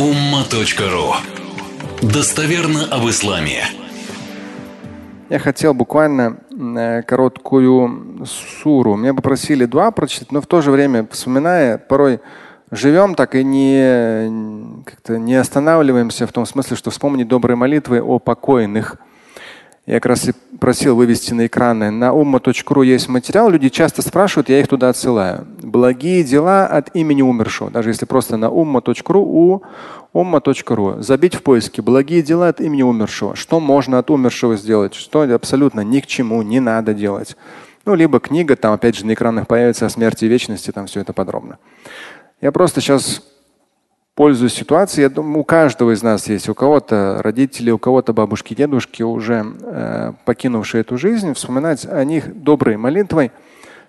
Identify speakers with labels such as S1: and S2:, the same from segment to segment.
S1: umma.ru Достоверно об исламе.
S2: Я хотел буквально э, короткую суру. Меня попросили два прочитать, но в то же время, вспоминая, порой живем так и не, как-то не останавливаемся в том смысле, что вспомнить добрые молитвы о покойных – я как раз и просил вывести на экраны. На umma.ru есть материал. Люди часто спрашивают, я их туда отсылаю. Благие дела от имени умершего. Даже если просто на umma.ru, у umma.ru забить в поиске благие дела от имени умершего. Что можно от умершего сделать? Что абсолютно ни к чему не надо делать. Ну, либо книга, там опять же на экранах появится о смерти и вечности, там все это подробно. Я просто сейчас пользуясь ситуацией, я думаю, у каждого из нас есть, у кого-то родители, у кого-то бабушки, дедушки, уже э, покинувшие эту жизнь, вспоминать о них доброй молитвой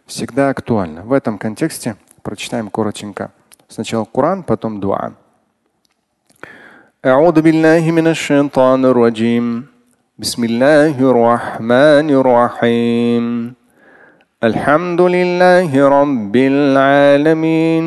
S2: всегда актуально. В этом контексте прочитаем коротенько. Сначала Коран, потом дуа. أعوذ بالله من الشيطان الرجيم بسم الله الرحمن الرحيم الحمد لله رب العالمين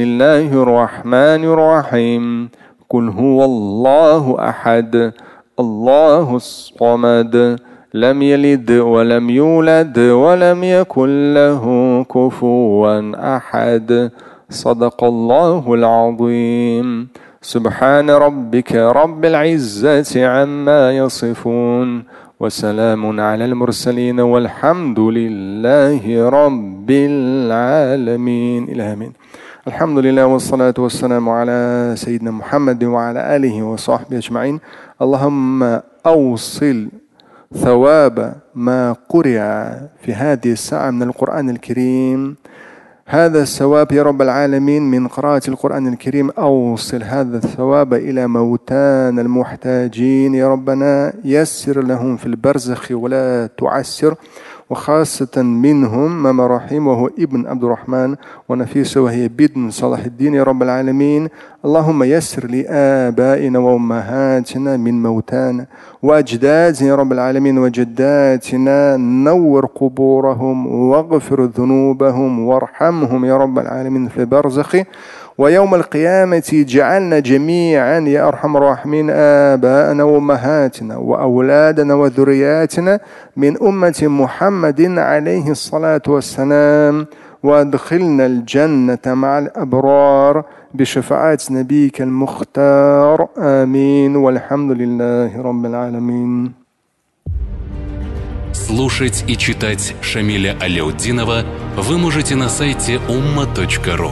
S2: بسم الله الرحمن الرحيم قل هو الله احد الله الصمد لم يلد ولم يولد ولم يكن له كفوا احد صدق الله العظيم سبحان ربك رب العزه عما يصفون وسلام على المرسلين والحمد لله رب العالمين إلى امين الحمد لله والصلاة والسلام على سيدنا محمد وعلى آله وصحبه أجمعين اللهم أوصل ثواب ما قرئ في هذه الساعة من القرآن الكريم هذا الثواب يا رب العالمين من قراءة القرآن الكريم أوصل هذا الثواب إلى موتانا المحتاجين يا ربنا يسر لهم في البرزخ ولا تعسر وخاصة منهم رحيم وهو ابن عبد الرحمن ونفيسة وهي بنت صلاح الدين يا رب العالمين. اللهم يسر لآبائنا وأمهاتنا من موتانا وأجدادنا يا رب العالمين وجداتنا نور قبورهم واغفر ذنوبهم وارحمهم يا رب العالمين في برزخ ويوم القيامة جعلنا جميعا يا أرحم الراحمين آباءنا وأمهاتنا وأولادنا وذرياتنا من أمة محمد عليه الصلاة والسلام وادخلنا الجنة مع الأبرار بشفاعة نبيك المختار آمين والحمد لله رب العالمين
S1: Слушать и читать Шамиля Аляутдинова вы можете на сайте umma.ru.